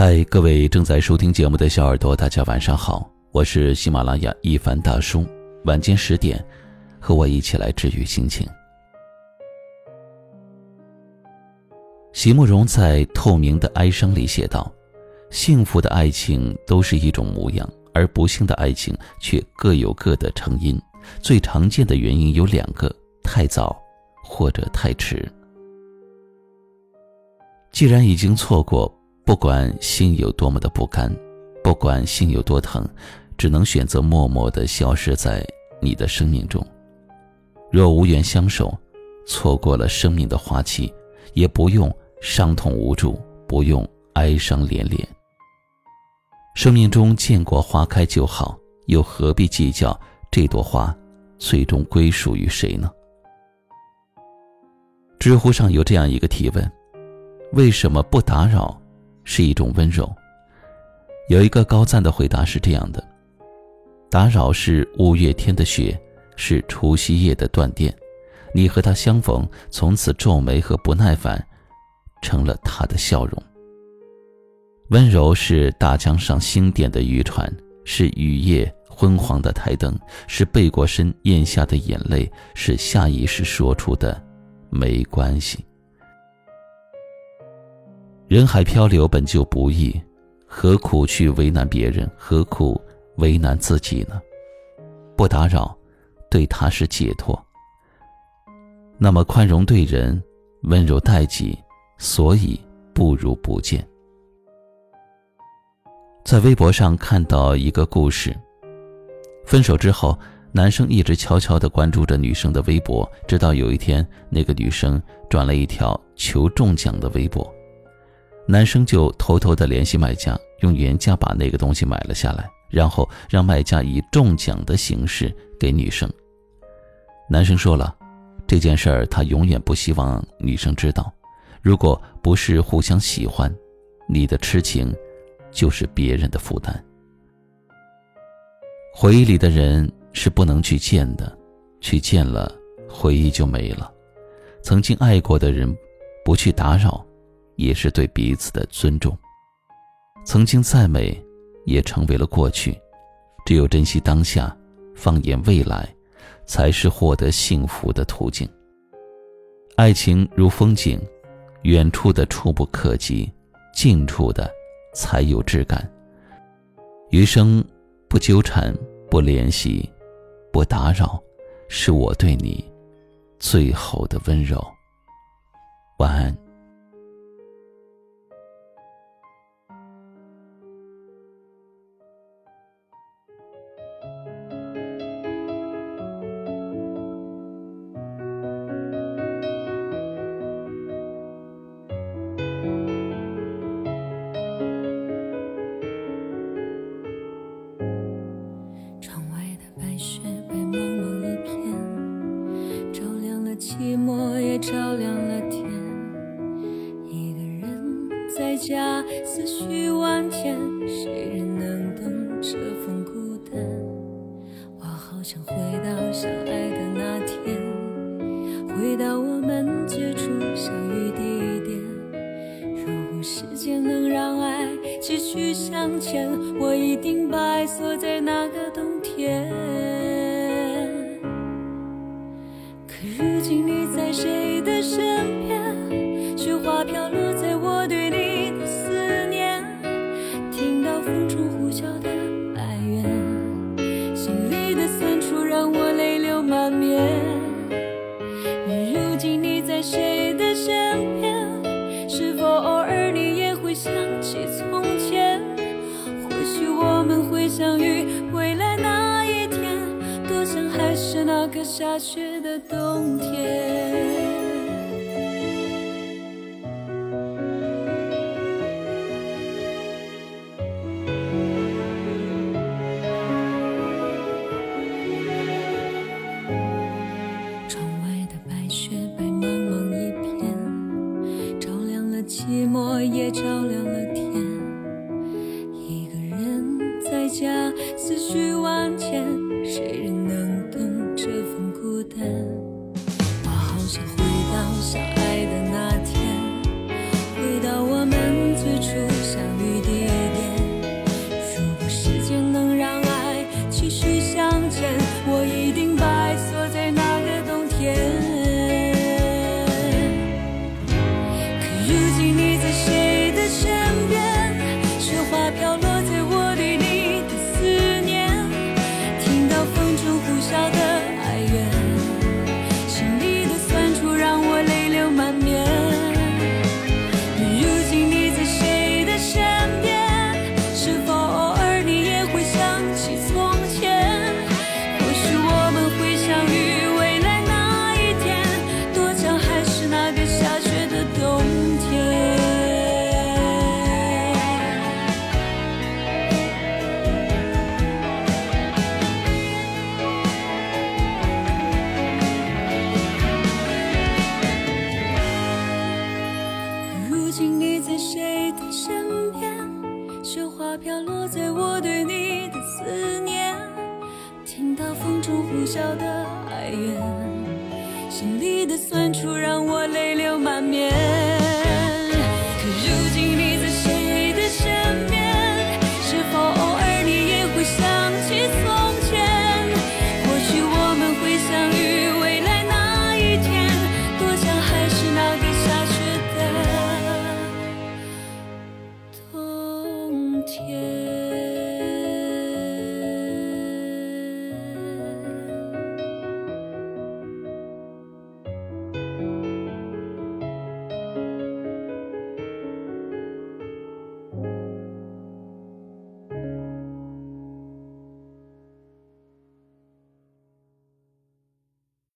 嗨，各位正在收听节目的小耳朵，大家晚上好，我是喜马拉雅一凡大叔。晚间十点，和我一起来治愈心情。席慕容在《透明的哀伤》里写道：“幸福的爱情都是一种模样，而不幸的爱情却各有各的成因。最常见的原因有两个：太早或者太迟。既然已经错过。”不管心有多么的不甘，不管心有多疼，只能选择默默的消失在你的生命中。若无缘相守，错过了生命的花期，也不用伤痛无助，不用哀伤连连。生命中见过花开就好，又何必计较这朵花最终归属于谁呢？知乎上有这样一个提问：为什么不打扰？是一种温柔。有一个高赞的回答是这样的：打扰是五月天的雪，是除夕夜的断电。你和他相逢，从此皱眉和不耐烦，成了他的笑容。温柔是大江上星点的渔船，是雨夜昏黄的台灯，是背过身咽下的眼泪，是下意识说出的没关系。人海漂流本就不易，何苦去为难别人？何苦为难自己呢？不打扰，对他是解脱。那么宽容对人，温柔待己，所以不如不见。在微博上看到一个故事：分手之后，男生一直悄悄地关注着女生的微博，直到有一天，那个女生转了一条求中奖的微博。男生就偷偷的联系卖家，用原价把那个东西买了下来，然后让卖家以中奖的形式给女生。男生说了，这件事儿他永远不希望女生知道。如果不是互相喜欢，你的痴情就是别人的负担。回忆里的人是不能去见的，去见了，回忆就没了。曾经爱过的人，不去打扰。也是对彼此的尊重。曾经再美，也成为了过去。只有珍惜当下，放眼未来，才是获得幸福的途径。爱情如风景，远处的触不可及，近处的才有质感。余生不纠缠，不联系，不打扰，是我对你最后的温柔。晚安。寂寞也照亮了天，一个人在家思绪万千，谁人能懂这份孤单？我好想回到相爱的那天，回到我们最初相遇地点。如果时间能让爱继续向前，我一定把爱锁在那个冬天。个下雪的冬天，窗外的白雪白茫茫一片，照亮了寂寞，也照亮了天。一个人在家，思绪。相爱的那天，回到我们最初相遇地点。如果时间能让爱继续向前，我一定把爱锁在那个冬天。雪花飘落在我对你的思念听到风中呼啸的哀怨心里的酸楚让我泪流满面